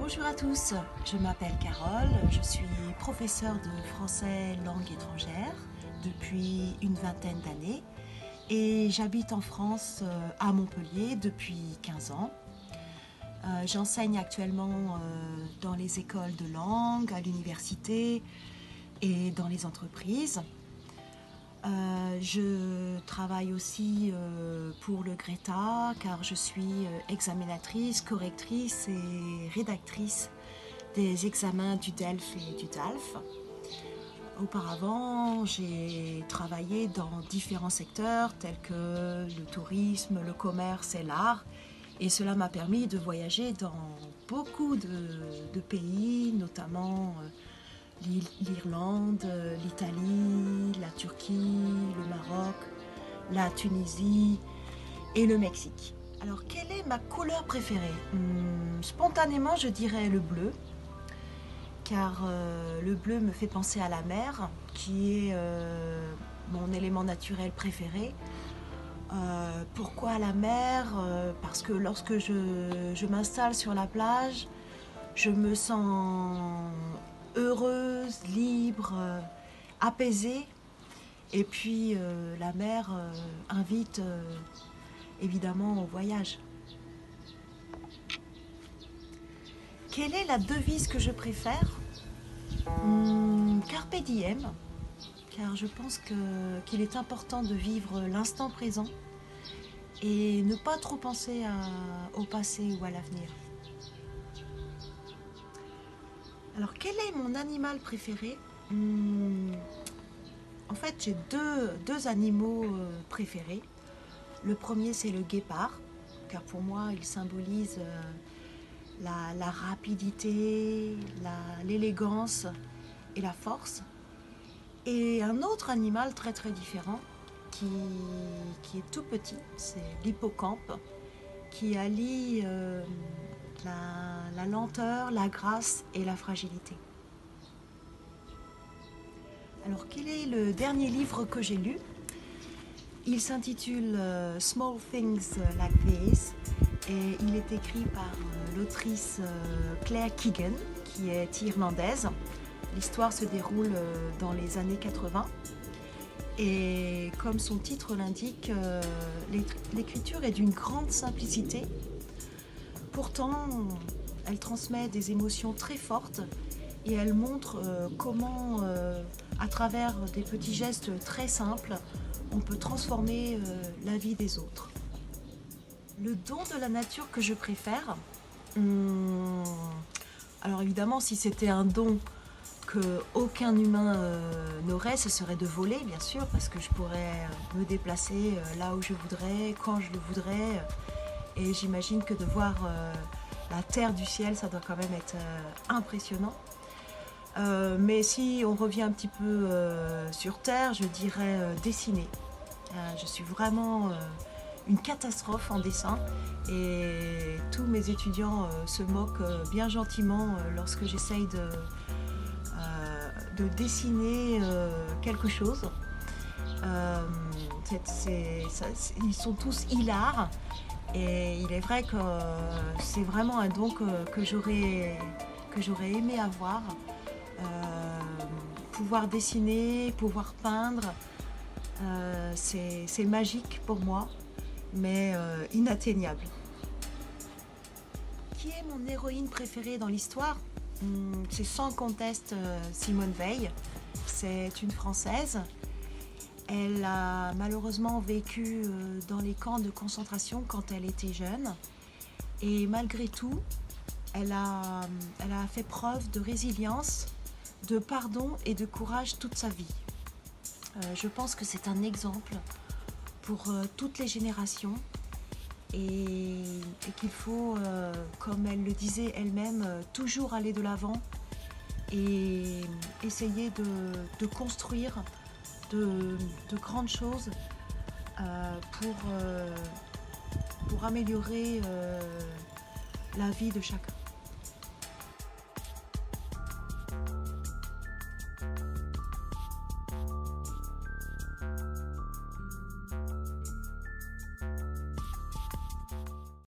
Bonjour à tous, je m'appelle Carole, je suis professeure de français langue étrangère depuis une vingtaine d'années et j'habite en France euh, à Montpellier depuis 15 ans. Euh, j'enseigne actuellement euh, dans les écoles de langue, à l'université et dans les entreprises. je travaille aussi pour le Greta car je suis examinatrice, correctrice et rédactrice des examens du DELF et du DALF. Auparavant, j'ai travaillé dans différents secteurs tels que le tourisme, le commerce et l'art. Et cela m'a permis de voyager dans beaucoup de, pays, notamment euh, l'Irlande, l'Italie, la Turquie, le Maroc, la Tunisie et le Mexique. Alors, quelle est ma couleur préférée? Hmm, Spontanément, je dirais le bleu car euh, le bleu me fait penser à la mer, qui est euh, mon élément naturel préféré. Euh, pourquoi la mer? Parce que lorsque je, m'installe sur la plage, je me sens heureuse, libre, apaisée. Et puis la mer invite évidemment au voyage. Quelle est la devise que je préfère? Hmm, Carpe diem, car je pense qu'il est important de vivre l'instant présent et ne pas trop penser au passé ou à l'avenir. Alors, quel est mon animal préféré? Hmm, fait, j'ai deux, animaux euh, préférés. Le premier, c'est le guépard, car pour moi, il symbolise euh, la, rapidité, l'élégance et la force. Et un autre animal très très différent qui, qui est tout petit, c'est l'hippocampe, qui allie euh, la, lenteur, la grâce et la fragilité. Alors quel est le dernier livre que j'ai lu? Il s'intitule euh, Small Things Like This et il est écrit par euh, l'autrice euh, Claire Keegan, qui est irlandaise. L'histoire se déroule dans les années 80. Et comme son titre l'indique, l'écriture est d'une grande simplicité. Pourtant, elle transmet des émotions très fortes et elle montre comment, à travers des petits gestes très simples, on peut transformer la vie des autres. Le don de la nature que je préfère, hmm, alors évidemment si c'était un don que aucun humain euh, n'aurait, ce serait de voler bien sûr, parce que je pourrais euh, me déplacer euh, là où je voudrais, quand je le voudrais. Et j'imagine que de voir la terre du ciel, ça doit quand même être impressionnant. Mais si on revient un petit peu sur terre, je dirais dessiner. je suis vraiment une catastrophe en dessin et tous mes étudiants euh, se moquent euh, bien gentiment euh, lorsque j'essaye de, de dessiner quelque chose. ils sont tous hilars et il est vrai que c'est vraiment un don que, j'aurais aimé avoir. Pouvoir dessiner, pouvoir peindre, c'est magique pour moi mais euh, inatteignable. Qui est mon héroïne préférée dans l'histoire? Hmm, C'est sans conteste euh, Simone Veil. C'est une Française. Elle a malheureusement vécu euh, dans les camps de concentration quand elle était jeune. Et malgré tout, elle a fait preuve de résilience, de pardon et de courage toute sa vie. je pense que c'est un exemple pour euh, toutes les générations et, qu'il faut, euh, comme elle le disait elle-même, euh, toujours aller de l'avant et essayer de, construire de, grandes choses pour améliorer la vie de chacun.